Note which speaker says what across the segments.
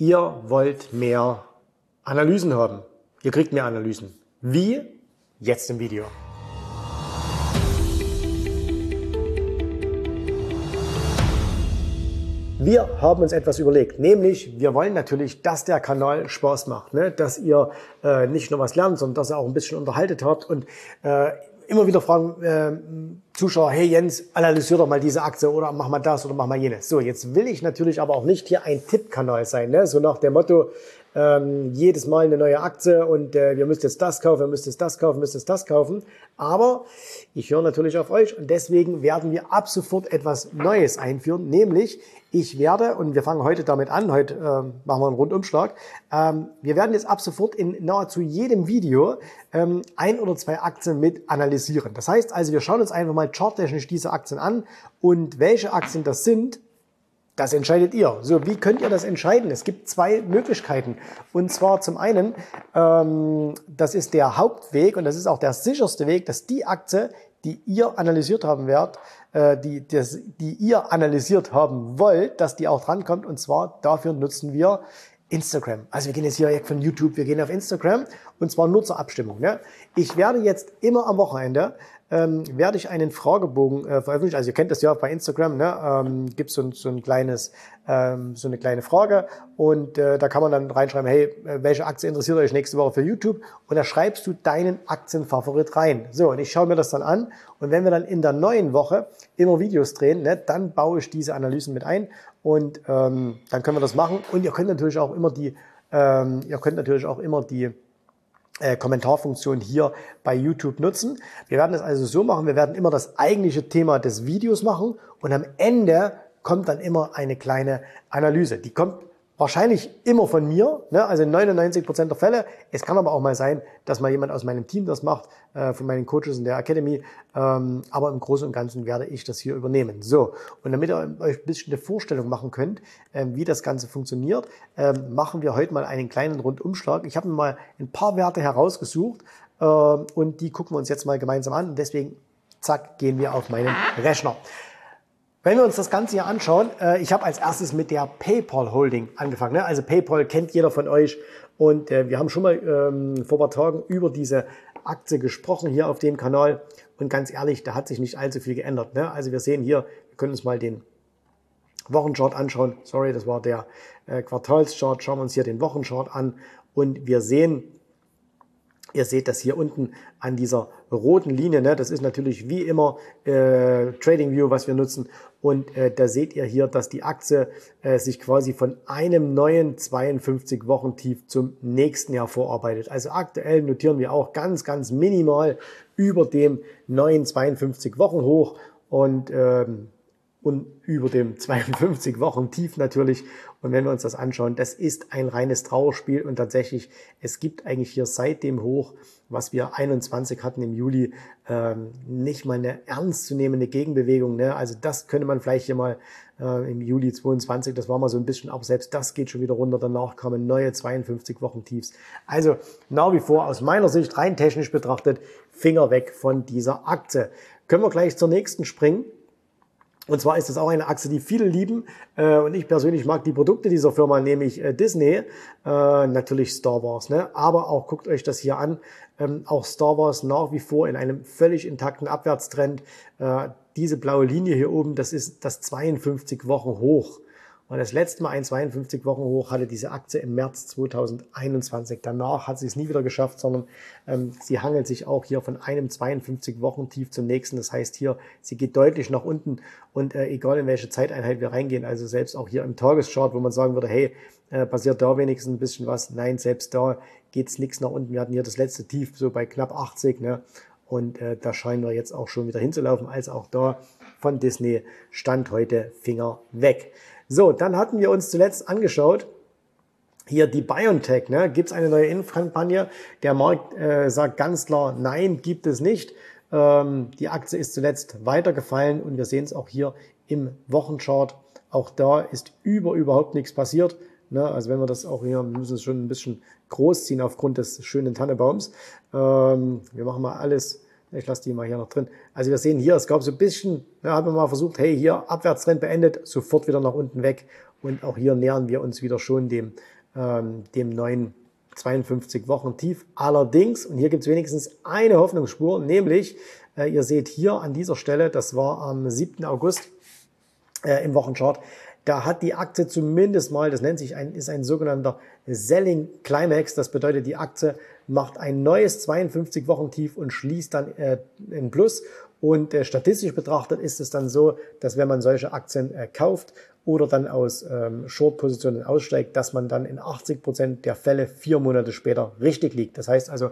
Speaker 1: Ihr wollt mehr Analysen haben. Ihr kriegt mehr Analysen. Wie? Jetzt im Video. Wir haben uns etwas überlegt, nämlich wir wollen natürlich, dass der Kanal Spaß macht, ne? dass ihr äh, nicht nur was lernt, sondern dass ihr auch ein bisschen unterhaltet habt und äh, immer wieder fragen äh, Zuschauer, hey Jens, analysier doch mal diese Aktie oder mach mal das oder mach mal jenes. So, jetzt will ich natürlich aber auch nicht hier ein Tippkanal sein, ne? so nach dem Motto, ähm, jedes Mal eine neue Aktie und äh, wir müsst jetzt das kaufen, wir müsst jetzt das kaufen, müsst jetzt das kaufen. Aber ich höre natürlich auf euch und deswegen werden wir ab sofort etwas Neues einführen, nämlich ich werde, und wir fangen heute damit an, heute äh, machen wir einen Rundumschlag, ähm, wir werden jetzt ab sofort in nahezu jedem Video ähm, ein oder zwei Aktien mit analysieren. Das heißt also, wir schauen uns einfach mal charttechnisch diese Aktien an und welche Aktien das sind, das entscheidet ihr. So, wie könnt ihr das entscheiden? Es gibt zwei Möglichkeiten. Und zwar zum einen, ähm, das ist der Hauptweg und das ist auch der sicherste Weg, dass die Aktie, die ihr analysiert haben werdet, äh, die, das, die ihr analysiert haben wollt, dass die auch drankommt. Und zwar dafür nutzen wir Instagram. Also wir gehen jetzt hier von YouTube, wir gehen auf Instagram und zwar nur zur Abstimmung. Ne? Ich werde jetzt immer am Wochenende ähm, werde ich einen Fragebogen äh, veröffentlichen. Also ihr kennt das ja bei Instagram, ne? ähm, gibt so, so ein ähm, so eine kleine Frage und äh, da kann man dann reinschreiben, hey, äh, welche Aktie interessiert euch nächste Woche für YouTube? Und da schreibst du deinen Aktienfavorit rein. So, und ich schaue mir das dann an und wenn wir dann in der neuen Woche immer Videos drehen, ne, dann baue ich diese Analysen mit ein und ähm, dann können wir das machen. Und ihr könnt natürlich auch immer die, ähm, ihr könnt natürlich auch immer die äh, Kommentarfunktion hier bei YouTube nutzen. Wir werden es also so machen, wir werden immer das eigentliche Thema des Videos machen und am Ende kommt dann immer eine kleine Analyse. Die kommt Wahrscheinlich immer von mir, ne? also 99 Prozent der Fälle. Es kann aber auch mal sein, dass mal jemand aus meinem Team das macht, äh, von meinen Coaches in der Academy. Ähm, aber im Großen und Ganzen werde ich das hier übernehmen. So, und damit ihr euch ein bisschen eine Vorstellung machen könnt, äh, wie das Ganze funktioniert, äh, machen wir heute mal einen kleinen Rundumschlag. Ich habe mir mal ein paar Werte herausgesucht äh, und die gucken wir uns jetzt mal gemeinsam an. Und deswegen, zack, gehen wir auf meinen Rechner. Wenn wir uns das Ganze hier anschauen, äh, ich habe als erstes mit der PayPal Holding angefangen. Ne? Also PayPal kennt jeder von euch und äh, wir haben schon mal ähm, vor ein paar Tagen über diese Aktie gesprochen hier auf dem Kanal und ganz ehrlich, da hat sich nicht allzu viel geändert. Ne? Also wir sehen hier, wir können uns mal den Wochenchart anschauen. Sorry, das war der äh, Quartalschart. Schauen wir uns hier den Wochenchart an und wir sehen, Ihr seht das hier unten an dieser roten Linie. Ne? Das ist natürlich wie immer äh, TradingView, was wir nutzen. Und äh, da seht ihr hier, dass die Aktie äh, sich quasi von einem neuen 52 Wochen Tief zum nächsten Jahr vorarbeitet. Also aktuell notieren wir auch ganz, ganz minimal über dem neuen 52 Wochen hoch. Und ähm, und über dem 52 Wochen Tief natürlich. Und wenn wir uns das anschauen, das ist ein reines Trauerspiel und tatsächlich, es gibt eigentlich hier seit dem Hoch, was wir 21 hatten im Juli, ähm, nicht mal eine ernstzunehmende Gegenbewegung. Ne? Also das könnte man vielleicht hier mal äh, im Juli 22, das war mal so ein bisschen, aber selbst das geht schon wieder runter. Danach kamen neue 52 Wochen Tiefs. Also nach wie vor aus meiner Sicht rein technisch betrachtet, Finger weg von dieser Aktie. Können wir gleich zur nächsten springen. Und zwar ist das auch eine Achse, die viele lieben. Äh, und ich persönlich mag die Produkte dieser Firma, nämlich äh, Disney, äh, natürlich Star Wars. Ne? Aber auch guckt euch das hier an. Ähm, auch Star Wars nach wie vor in einem völlig intakten Abwärtstrend. Äh, diese blaue Linie hier oben, das ist das 52 Wochen hoch. Und das letzte Mal ein 52 Wochen hoch hatte diese Aktie im März 2021. Danach hat sie es nie wieder geschafft, sondern ähm, sie hangelt sich auch hier von einem 52 Wochen Tief zum nächsten. Das heißt hier, sie geht deutlich nach unten und äh, egal in welche Zeiteinheit wir reingehen, also selbst auch hier im Tageschart, wo man sagen würde, hey, äh, passiert da wenigstens ein bisschen was. Nein, selbst da geht's nichts nach unten. Wir hatten hier das letzte Tief so bei knapp 80, ne? Und äh, da scheinen wir jetzt auch schon wieder hinzulaufen, als auch da von Disney stand heute Finger weg. So, dann hatten wir uns zuletzt angeschaut, hier die BioNTech, ne? gibt es eine neue Impfkampagne? Der Markt äh, sagt ganz klar, nein, gibt es nicht. Ähm, die Aktie ist zuletzt weitergefallen und wir sehen es auch hier im Wochenchart. Auch da ist über überhaupt nichts passiert. Ne? Also wenn wir das auch hier, müssen es schon ein bisschen groß ziehen aufgrund des schönen Tannebaums. Ähm, wir machen mal alles ich lasse die mal hier noch drin. Also wir sehen hier, es gab so ein bisschen, da haben wir mal versucht, hey, hier Abwärtstrend beendet, sofort wieder nach unten weg. Und auch hier nähern wir uns wieder schon dem, ähm, dem neuen 52 Wochen tief. Allerdings, und hier gibt es wenigstens eine Hoffnungsspur, nämlich, äh, ihr seht hier an dieser Stelle, das war am 7. August äh, im Wochenchart, da hat die Aktie zumindest mal, das nennt sich ein, ist ein sogenannter Selling Climax. Das bedeutet, die Aktie macht ein neues 52 Wochen Tief und schließt dann äh, in Plus. Und äh, statistisch betrachtet ist es dann so, dass wenn man solche Aktien äh, kauft oder dann aus ähm, Short-Positionen aussteigt, dass man dann in 80 Prozent der Fälle vier Monate später richtig liegt. Das heißt also,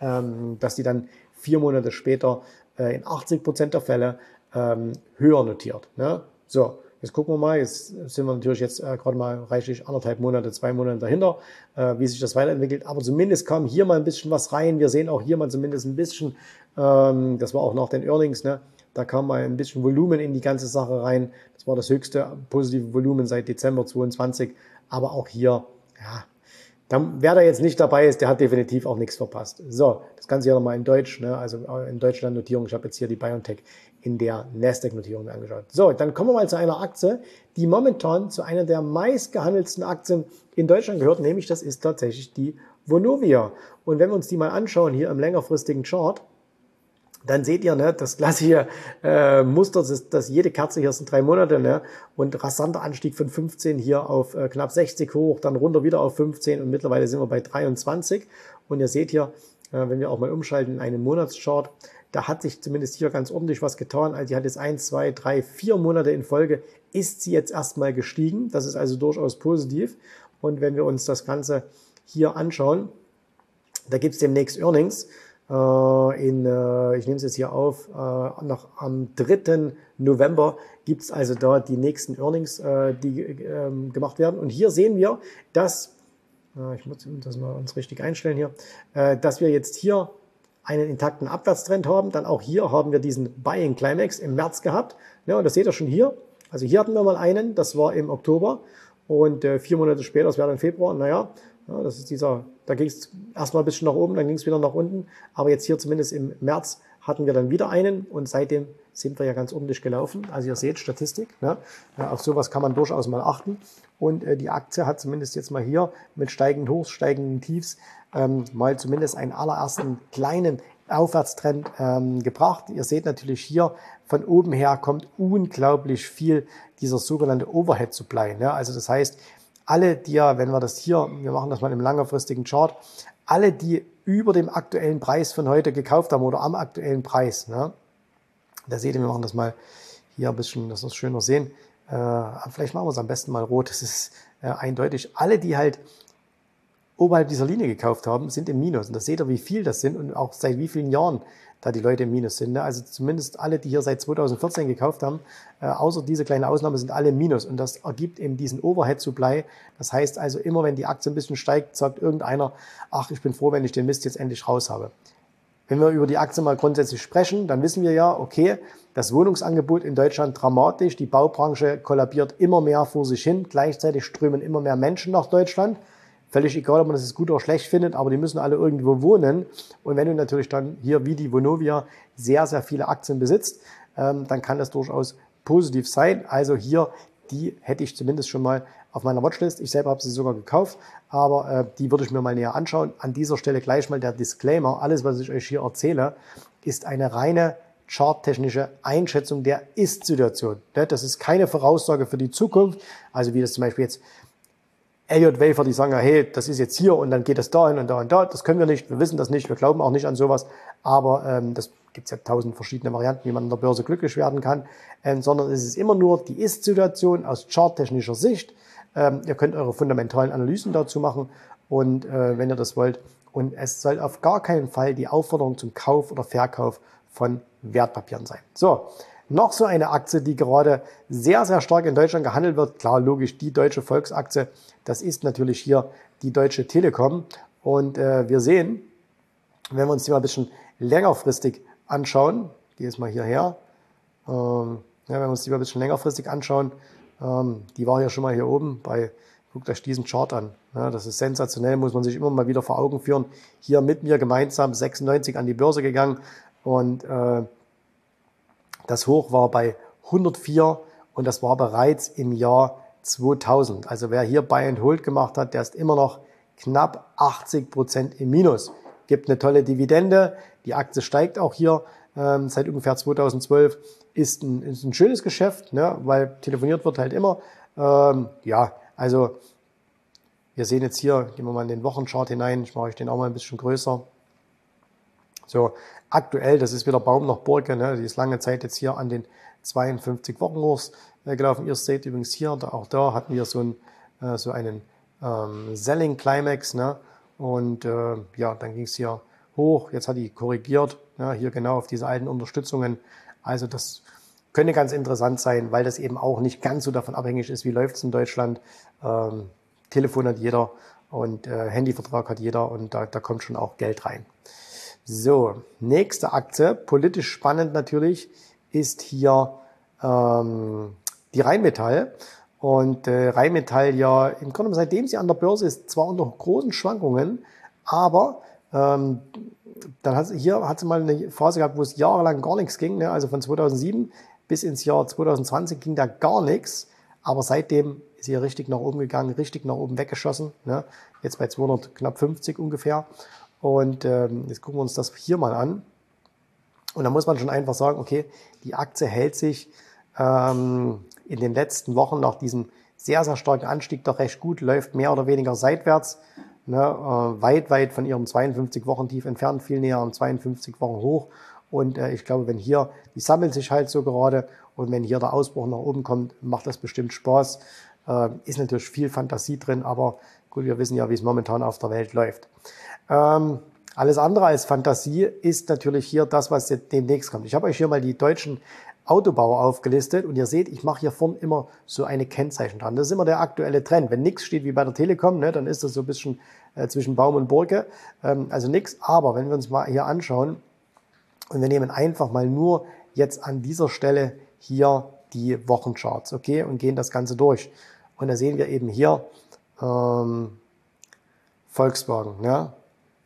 Speaker 1: ähm, dass die dann vier Monate später in 80 Prozent der Fälle ähm, höher notiert. Ne? So, Jetzt gucken wir mal, jetzt sind wir natürlich jetzt äh, gerade mal reichlich anderthalb Monate, zwei Monate dahinter, äh, wie sich das weiterentwickelt. Aber zumindest kam hier mal ein bisschen was rein. Wir sehen auch hier mal zumindest ein bisschen, ähm, das war auch nach den Earnings, ne? da kam mal ein bisschen Volumen in die ganze Sache rein. Das war das höchste positive Volumen seit Dezember 22. Aber auch hier, ja, dann, wer da jetzt nicht dabei ist, der hat definitiv auch nichts verpasst. So, das Ganze hier nochmal in Deutsch, ne? also in Deutschland Notierung. Ich habe jetzt hier die BioNTech in der Nasdaq-Notierung angeschaut. So, dann kommen wir mal zu einer Aktie, die momentan zu einer der meistgehandelten Aktien in Deutschland gehört, nämlich das ist tatsächlich die Vonovia. Und wenn wir uns die mal anschauen hier im längerfristigen Chart, dann seht ihr ne, das klassische äh, Muster, dass, dass jede Kerze hier sind drei Monate ne, und rasanter Anstieg von 15 hier auf äh, knapp 60 hoch, dann runter wieder auf 15 und mittlerweile sind wir bei 23. Und ihr seht hier, äh, wenn wir auch mal umschalten in einen Monatschart, da hat sich zumindest hier ganz ordentlich was getan. Also die hat jetzt ein, zwei, drei, vier Monate in Folge, ist sie jetzt erstmal gestiegen. Das ist also durchaus positiv. Und wenn wir uns das Ganze hier anschauen, da gibt es demnächst Earnings. Äh, in, äh, ich nehme es jetzt hier auf, äh, noch am 3. November gibt es also da die nächsten Earnings, äh, die ähm, gemacht werden. Und hier sehen wir, dass, äh, ich muss das mal uns richtig einstellen hier, äh, dass wir jetzt hier einen intakten Abwärtstrend haben. Dann auch hier haben wir diesen Buying Climax im März gehabt. Ja, und das seht ihr schon hier. Also hier hatten wir mal einen, das war im Oktober. Und äh, vier Monate später, das wäre dann Februar. Naja, ja, das ist dieser, da ging es erstmal ein bisschen nach oben, dann ging es wieder nach unten. Aber jetzt hier zumindest im März hatten wir dann wieder einen und seitdem sind wir ja ganz ordentlich gelaufen. Also ihr seht Statistik, ne? auf sowas kann man durchaus mal achten. Und äh, die Aktie hat zumindest jetzt mal hier mit steigenden Hochs, steigenden Tiefs ähm, mal zumindest einen allerersten kleinen Aufwärtstrend ähm, gebracht. Ihr seht natürlich hier, von oben her kommt unglaublich viel dieser sogenannte Overhead Supply. Ne? Also das heißt, alle, die ja, wenn wir das hier, wir machen das mal im längerfristigen Chart, alle, die über dem aktuellen Preis von heute gekauft haben oder am aktuellen Preis, ne? da seht ihr, wir machen das mal hier ein bisschen, dass wir es schöner sehen. Äh, vielleicht machen wir es am besten mal rot, das ist äh, eindeutig. Alle, die halt oberhalb dieser Linie gekauft haben, sind im Minus. Und da seht ihr, wie viel das sind und auch seit wie vielen Jahren da die Leute im Minus sind. Ne? Also zumindest alle, die hier seit 2014 gekauft haben, äh, außer diese kleine Ausnahme, sind alle im Minus. Und das ergibt eben diesen Overhead-Supply. Das heißt also, immer wenn die Aktie ein bisschen steigt, sagt irgendeiner, ach, ich bin froh, wenn ich den Mist jetzt endlich raus habe. Wenn wir über die Aktie mal grundsätzlich sprechen, dann wissen wir ja, okay, das Wohnungsangebot in Deutschland dramatisch, die Baubranche kollabiert immer mehr vor sich hin, gleichzeitig strömen immer mehr Menschen nach Deutschland. Völlig egal, ob man das gut oder schlecht findet, aber die müssen alle irgendwo wohnen. Und wenn du natürlich dann hier wie die Vonovia sehr, sehr viele Aktien besitzt, ähm, dann kann das durchaus positiv sein. Also hier, die hätte ich zumindest schon mal auf meiner Watchlist. Ich selber habe sie sogar gekauft, aber äh, die würde ich mir mal näher anschauen. An dieser Stelle gleich mal der Disclaimer. Alles, was ich euch hier erzähle, ist eine reine charttechnische Einschätzung der Ist-Situation. Ne, das ist keine Voraussage für die Zukunft, also wie das zum Beispiel jetzt Elliot Wafer, die sagen ja, hey, das ist jetzt hier und dann geht es dahin und da und da. Das können wir nicht, wir wissen das nicht, wir glauben auch nicht an sowas. Aber ähm, das gibt ja tausend verschiedene Varianten, wie man an der Börse glücklich werden kann. Ähm, sondern es ist immer nur die Ist-Situation aus charttechnischer Sicht. Ähm, ihr könnt eure fundamentalen Analysen dazu machen und äh, wenn ihr das wollt. Und es soll auf gar keinen Fall die Aufforderung zum Kauf oder Verkauf von Wertpapieren sein. So, noch so eine Aktie, die gerade sehr, sehr stark in Deutschland gehandelt wird. Klar, logisch, die deutsche Volksaktie. Das ist natürlich hier die Deutsche Telekom. Und äh, wir sehen, wenn wir uns die mal ein bisschen längerfristig anschauen, gehe jetzt mal hierher, ähm, ja, wenn wir uns die mal ein bisschen längerfristig anschauen, ähm, die war ja schon mal hier oben bei, guckt euch diesen Chart an. Ja, das ist sensationell, muss man sich immer mal wieder vor Augen führen. Hier mit mir gemeinsam 96 an die Börse gegangen und äh, das Hoch war bei 104 und das war bereits im Jahr 2000. Also wer hier Buy and Hold gemacht hat, der ist immer noch knapp 80 Prozent im Minus. Gibt eine tolle Dividende. Die Aktie steigt auch hier ähm, seit ungefähr 2012. Ist ein, ist ein schönes Geschäft, ne, weil telefoniert wird halt immer. Ähm, ja, also wir sehen jetzt hier, gehen wir mal in den Wochenchart hinein. Ich mache euch den auch mal ein bisschen größer. So, aktuell, das ist wieder Baum nach Burge, ne? die ist lange Zeit jetzt hier an den 52 Wochenhochs äh, gelaufen. Ihr seht übrigens hier, da, auch da hatten wir so, ein, äh, so einen ähm, Selling Climax. Ne? Und äh, ja, dann ging es hier hoch. Jetzt hat die korrigiert, ne? hier genau auf diese alten Unterstützungen. Also das könnte ganz interessant sein, weil das eben auch nicht ganz so davon abhängig ist, wie läuft es in Deutschland. Ähm, Telefon hat jeder und äh, Handyvertrag hat jeder und da, da kommt schon auch Geld rein. So, nächste Aktie, politisch spannend natürlich, ist hier ähm, die Rheinmetall. Und äh, Rheinmetall ja im Grunde seitdem sie an der Börse ist, zwar unter großen Schwankungen, aber ähm, dann hat sie, hier hat sie mal eine Phase gehabt, wo es jahrelang gar nichts ging. Ne? Also von 2007 bis ins Jahr 2020 ging da gar nichts. Aber seitdem ist sie richtig nach oben gegangen, richtig nach oben weggeschossen. Ne? Jetzt bei 200 knapp 50 ungefähr. Und ähm, jetzt gucken wir uns das hier mal an. Und da muss man schon einfach sagen, okay, die Aktie hält sich ähm, in den letzten Wochen nach diesem sehr, sehr starken Anstieg doch recht gut, läuft mehr oder weniger seitwärts, ne, äh, weit, weit von ihrem 52-Wochen-Tief entfernt, viel näher am 52 Wochen hoch. Und äh, ich glaube, wenn hier, die sammeln sich halt so gerade und wenn hier der Ausbruch nach oben kommt, macht das bestimmt Spaß. Äh, ist natürlich viel Fantasie drin, aber gut, wir wissen ja, wie es momentan auf der Welt läuft. Ähm, alles andere als Fantasie ist natürlich hier das, was demnächst kommt. Ich habe euch hier mal die deutschen Autobauer aufgelistet und ihr seht, ich mache hier vorne immer so eine Kennzeichen dran. Das ist immer der aktuelle Trend. Wenn nichts steht wie bei der Telekom, ne, dann ist das so ein bisschen äh, zwischen Baum und Burge. Ähm, also nichts. Aber wenn wir uns mal hier anschauen und wir nehmen einfach mal nur jetzt an dieser Stelle hier die Wochencharts, okay, und gehen das Ganze durch. Und da sehen wir eben hier ähm, Volkswagen. Ja,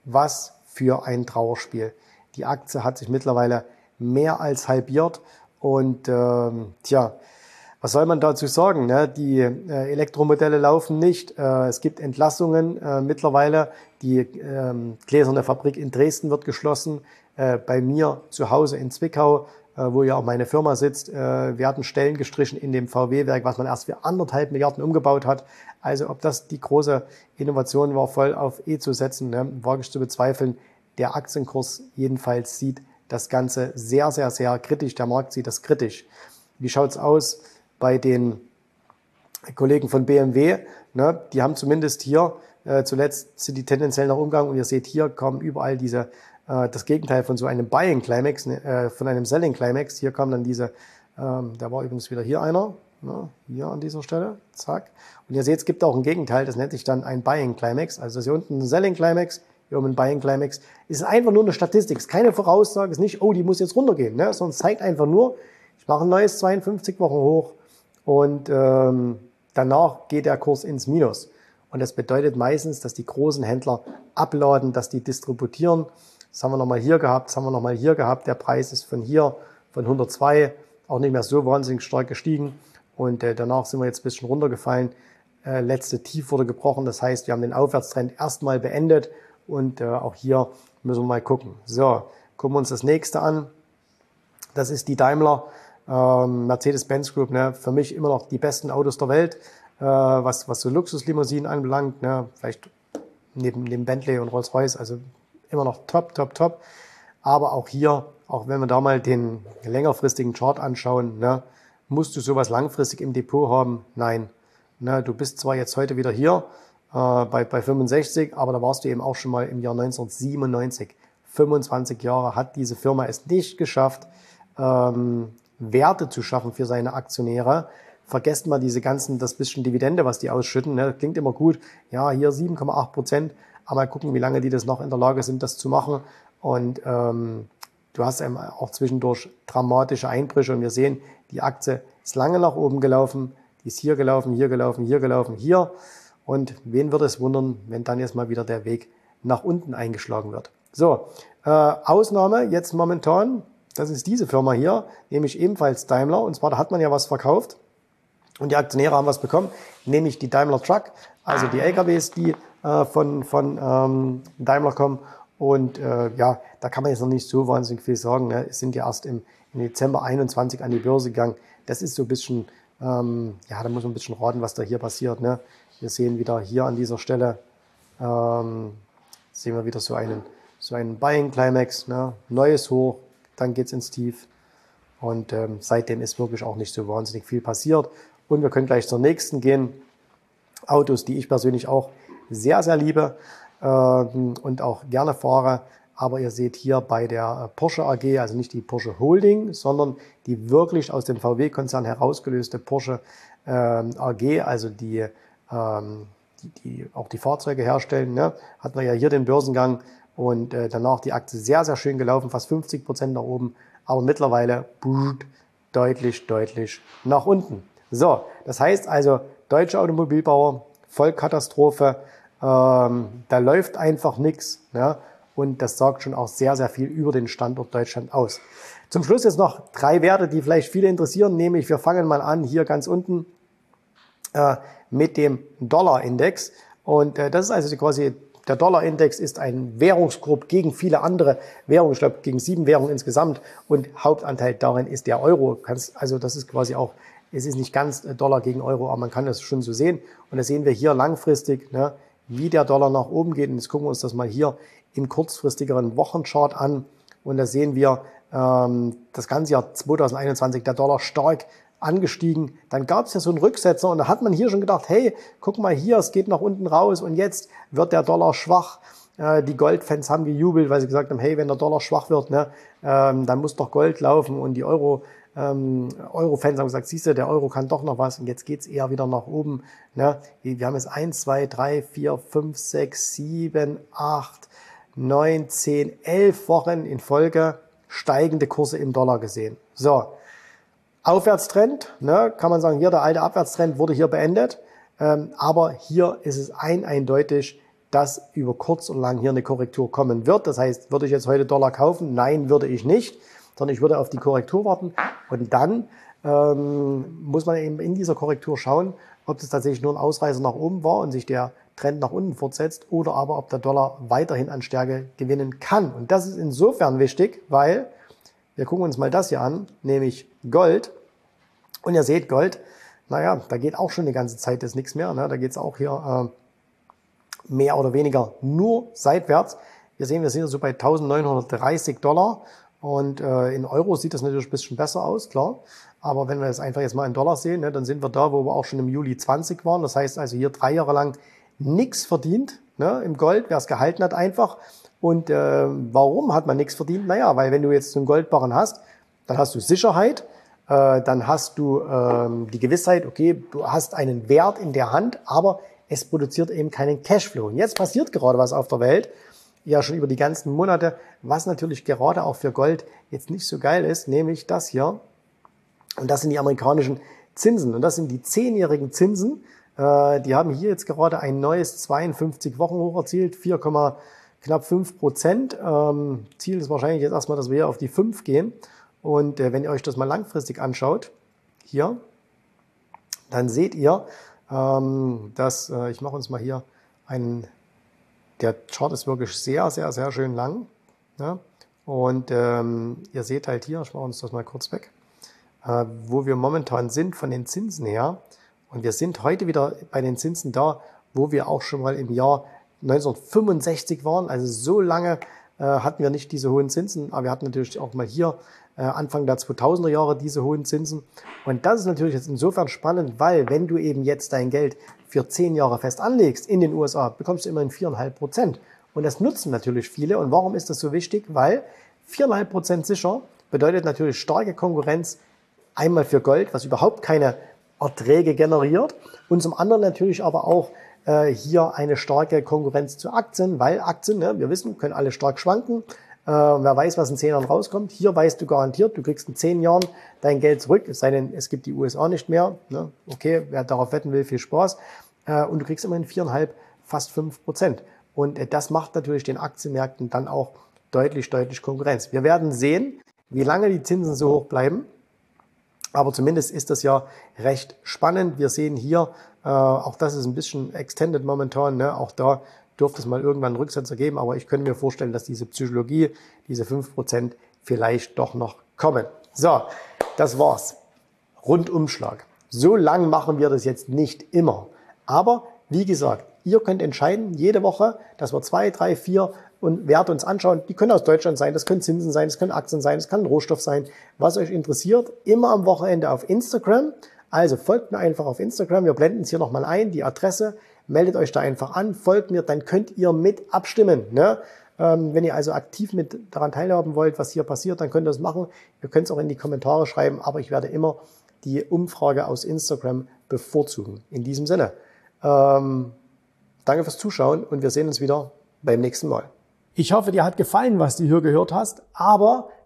Speaker 1: was für ein Trauerspiel. Die Aktie hat sich mittlerweile mehr als halbiert und ähm, tja, was soll man dazu sagen? Ne? Die äh, Elektromodelle laufen nicht. Äh, es gibt Entlassungen äh, mittlerweile. Die ähm, gläserne Fabrik in Dresden wird geschlossen. Äh, bei mir zu Hause in Zwickau, wo ja auch meine Firma sitzt, äh, werden Stellen gestrichen in dem VW-Werk, was man erst für anderthalb Milliarden umgebaut hat. Also ob das die große Innovation war, voll auf E zu setzen, ne, wage ich zu bezweifeln. Der Aktienkurs jedenfalls sieht das Ganze sehr, sehr, sehr kritisch. Der Markt sieht das kritisch. Wie schaut's aus bei den Kollegen von BMW? Ne, die haben zumindest hier äh, zuletzt sind die tendenziell nach Umgang und ihr seht hier kommen überall diese äh, das Gegenteil von so einem Buying Climax, ne, äh, von einem Selling Climax. Hier kam dann diese, ähm, da war übrigens wieder hier einer, Ne, hier an dieser Stelle, zack. Und ihr seht, es gibt auch ein Gegenteil, das nennt sich dann ein Buying Climax. Also das hier unten ein Selling Climax, hier oben ein Buying Climax. Ist einfach nur eine Statistik, ist keine Voraussage, ist nicht, oh, die muss jetzt runtergehen, ne? sondern zeigt einfach nur, ich mache ein neues 52 Wochen hoch und ähm, danach geht der Kurs ins Minus. Und das bedeutet meistens, dass die großen Händler abladen, dass die distributieren. Das haben wir nochmal hier gehabt, das haben wir nochmal hier gehabt. Der Preis ist von hier, von 102, auch nicht mehr so wahnsinnig stark gestiegen. Und äh, danach sind wir jetzt ein bisschen runtergefallen. Äh, letzte Tief wurde gebrochen. Das heißt, wir haben den Aufwärtstrend erstmal beendet. Und äh, auch hier müssen wir mal gucken. So, gucken wir uns das nächste an. Das ist die Daimler ähm, Mercedes-Benz Group. Ne? Für mich immer noch die besten Autos der Welt, äh, was, was so Luxuslimousinen anbelangt. Ne? Vielleicht neben dem Bentley und Rolls-Royce. Also immer noch top, top, top. Aber auch hier, auch wenn wir da mal den längerfristigen Chart anschauen, ne, Musst du sowas langfristig im Depot haben? Nein. Na, du bist zwar jetzt heute wieder hier äh, bei, bei 65, aber da warst du eben auch schon mal im Jahr 1997. 25 Jahre hat diese Firma es nicht geschafft, ähm, Werte zu schaffen für seine Aktionäre. Vergesst mal diese ganzen, das bisschen Dividende, was die ausschütten. Ne? Klingt immer gut. Ja, hier 7,8 Prozent. Aber mal gucken, wie lange die das noch in der Lage sind, das zu machen. Und ähm, du hast eben auch zwischendurch dramatische Einbrüche. Und wir sehen, die Aktie ist lange nach oben gelaufen, die ist hier gelaufen, hier gelaufen, hier gelaufen, hier. Und wen würde es wundern, wenn dann jetzt mal wieder der Weg nach unten eingeschlagen wird. So, äh, Ausnahme jetzt momentan, das ist diese Firma hier, nämlich ebenfalls Daimler. Und zwar, da hat man ja was verkauft. Und die Aktionäre haben was bekommen, nämlich die Daimler Truck, also die LKWs, die äh, von, von ähm, Daimler kommen. Und äh, ja, da kann man jetzt noch nicht so wahnsinnig viel sagen. Ne? Es sind ja erst im, im Dezember 21 an die Börse gegangen. Das ist so ein bisschen, ähm, ja, da muss man ein bisschen raten, was da hier passiert. Ne? Wir sehen wieder hier an dieser Stelle, ähm, sehen wir wieder so einen, so einen Buying Climax, ne? neues Hoch, dann geht's ins Tief. Und ähm, seitdem ist wirklich auch nicht so wahnsinnig viel passiert. Und wir können gleich zur nächsten gehen. Autos, die ich persönlich auch sehr, sehr liebe ähm, und auch gerne fahre. Aber ihr seht hier bei der Porsche AG, also nicht die Porsche Holding, sondern die wirklich aus dem VW-Konzern herausgelöste Porsche ähm, AG, also die, ähm, die, die auch die Fahrzeuge herstellen, ne? hatten wir ja hier den Börsengang und äh, danach die Aktie sehr, sehr schön gelaufen, fast 50 Prozent nach oben, aber mittlerweile deutlich, deutlich nach unten. So, das heißt also, deutsche Automobilbauer, Vollkatastrophe, ähm, da läuft einfach nichts. Ja? Und das sagt schon auch sehr, sehr viel über den Standort Deutschland aus. Zum Schluss jetzt noch drei Werte, die vielleicht viele interessieren, nämlich wir fangen mal an hier ganz unten äh, mit dem Dollar-Index. Und äh, das ist also quasi, der Dollar-Index ist ein Währungsgrupp gegen viele andere Währungen, ich glaube gegen sieben Währungen insgesamt und Hauptanteil darin ist der Euro. Also das ist quasi auch es ist nicht ganz äh, Dollar gegen Euro, aber man kann das schon so sehen. Und das sehen wir hier langfristig, ne, wie der Dollar nach oben geht. Und jetzt gucken wir uns das mal hier im kurzfristigeren Wochenchart an. Und da sehen wir ähm, das ganze Jahr 2021 der Dollar stark angestiegen. Dann gab es ja so einen Rücksetzer und da hat man hier schon gedacht, hey, guck mal hier, es geht nach unten raus und jetzt wird der Dollar schwach. Äh, die Goldfans haben gejubelt, weil sie gesagt haben, hey, wenn der Dollar schwach wird, ne, ähm, dann muss doch Gold laufen und die Euro ähm, Euro-Fans haben gesagt, siehst du, der Euro kann doch noch was und jetzt geht's eher wieder nach oben. Ne? Wir haben jetzt eins, zwei, drei, vier, fünf, sechs, sieben, acht, neun, zehn, elf Wochen in Folge steigende Kurse im Dollar gesehen. So, Aufwärtstrend, ne, kann man sagen, hier der alte Abwärtstrend wurde hier beendet. Ähm, aber hier ist es ein eindeutig, dass über kurz und lang hier eine Korrektur kommen wird. Das heißt, würde ich jetzt heute Dollar kaufen? Nein, würde ich nicht sondern ich würde auf die Korrektur warten und dann ähm, muss man eben in dieser Korrektur schauen, ob das tatsächlich nur ein Ausreißer nach oben war und sich der Trend nach unten fortsetzt oder aber ob der Dollar weiterhin an Stärke gewinnen kann. Und das ist insofern wichtig, weil wir gucken uns mal das hier an, nämlich Gold. Und ihr seht, Gold, naja, da geht auch schon die ganze Zeit ist nichts mehr. Ne? Da geht es auch hier äh, mehr oder weniger nur seitwärts. Wir sehen, wir sind so bei 1930 Dollar und äh, in Euro sieht das natürlich ein bisschen besser aus, klar. Aber wenn wir das einfach jetzt mal in Dollar sehen, ne, dann sind wir da, wo wir auch schon im Juli 20 waren. Das heißt also hier drei Jahre lang nichts verdient ne, im Gold, wer es gehalten hat einfach. Und äh, warum hat man nichts verdient? Naja, weil wenn du jetzt einen Goldbarren hast, dann hast du Sicherheit, äh, dann hast du ähm, die Gewissheit, okay, du hast einen Wert in der Hand, aber es produziert eben keinen Cashflow. Und jetzt passiert gerade was auf der Welt ja schon über die ganzen Monate, was natürlich gerade auch für Gold jetzt nicht so geil ist, nämlich das hier. Und das sind die amerikanischen Zinsen. Und das sind die zehnjährigen Zinsen. Äh, die haben hier jetzt gerade ein neues 52-Wochen-Hoch erzielt, 4, knapp 5 Prozent. Ähm, Ziel ist wahrscheinlich jetzt erstmal, dass wir hier auf die 5 gehen. Und äh, wenn ihr euch das mal langfristig anschaut, hier, dann seht ihr, ähm, dass, äh, ich mache uns mal hier einen der Chart ist wirklich sehr, sehr, sehr schön lang. Ja? Und ähm, ihr seht halt hier, ich mache uns das mal kurz weg, äh, wo wir momentan sind von den Zinsen her. Und wir sind heute wieder bei den Zinsen da, wo wir auch schon mal im Jahr 1965 waren. Also so lange hatten wir nicht diese hohen Zinsen, aber wir hatten natürlich auch mal hier äh, Anfang der 2000er Jahre diese hohen Zinsen. Und das ist natürlich jetzt insofern spannend, weil wenn du eben jetzt dein Geld für zehn Jahre fest anlegst in den USA, bekommst du immerhin viereinhalb Prozent. Und das nutzen natürlich viele. Und warum ist das so wichtig? Weil viereinhalb Prozent sicher bedeutet natürlich starke Konkurrenz einmal für Gold, was überhaupt keine Erträge generiert und zum anderen natürlich aber auch äh, hier eine starke Konkurrenz zu Aktien, weil Aktien, ne, wir wissen, können alle stark schwanken. Äh, wer weiß, was in zehn Jahren rauskommt. Hier weißt du garantiert, du kriegst in zehn Jahren dein Geld zurück, es sei denn, es gibt die USA nicht mehr. Ne? Okay, wer darauf wetten will, viel Spaß. Äh, und du kriegst immerhin viereinhalb, fast fünf Prozent. Und äh, das macht natürlich den Aktienmärkten dann auch deutlich, deutlich Konkurrenz. Wir werden sehen, wie lange die Zinsen so hoch bleiben. Aber zumindest ist das ja recht spannend. Wir sehen hier, äh, auch das ist ein bisschen extended momentan, ne? auch da dürfte es mal irgendwann einen Rücksetzer geben, aber ich könnte mir vorstellen, dass diese Psychologie, diese 5% vielleicht doch noch kommen. So, das war's. Rundumschlag. So lang machen wir das jetzt nicht immer. Aber wie gesagt, ihr könnt entscheiden, jede Woche, dass wir zwei, drei, vier und Werte uns anschauen. Die können aus Deutschland sein, das können Zinsen sein, das können Aktien sein, das kann Rohstoff sein, was euch interessiert. Immer am Wochenende auf Instagram. Also folgt mir einfach auf Instagram. Wir blenden es hier nochmal ein, die Adresse. Meldet euch da einfach an, folgt mir, dann könnt ihr mit abstimmen. Ne? Ähm, wenn ihr also aktiv mit daran teilhaben wollt, was hier passiert, dann könnt ihr das machen. Ihr könnt es auch in die Kommentare schreiben, aber ich werde immer die Umfrage aus Instagram bevorzugen. In diesem Sinne, ähm, danke fürs Zuschauen und wir sehen uns wieder beim nächsten Mal. Ich hoffe, dir hat gefallen, was du hier gehört hast, aber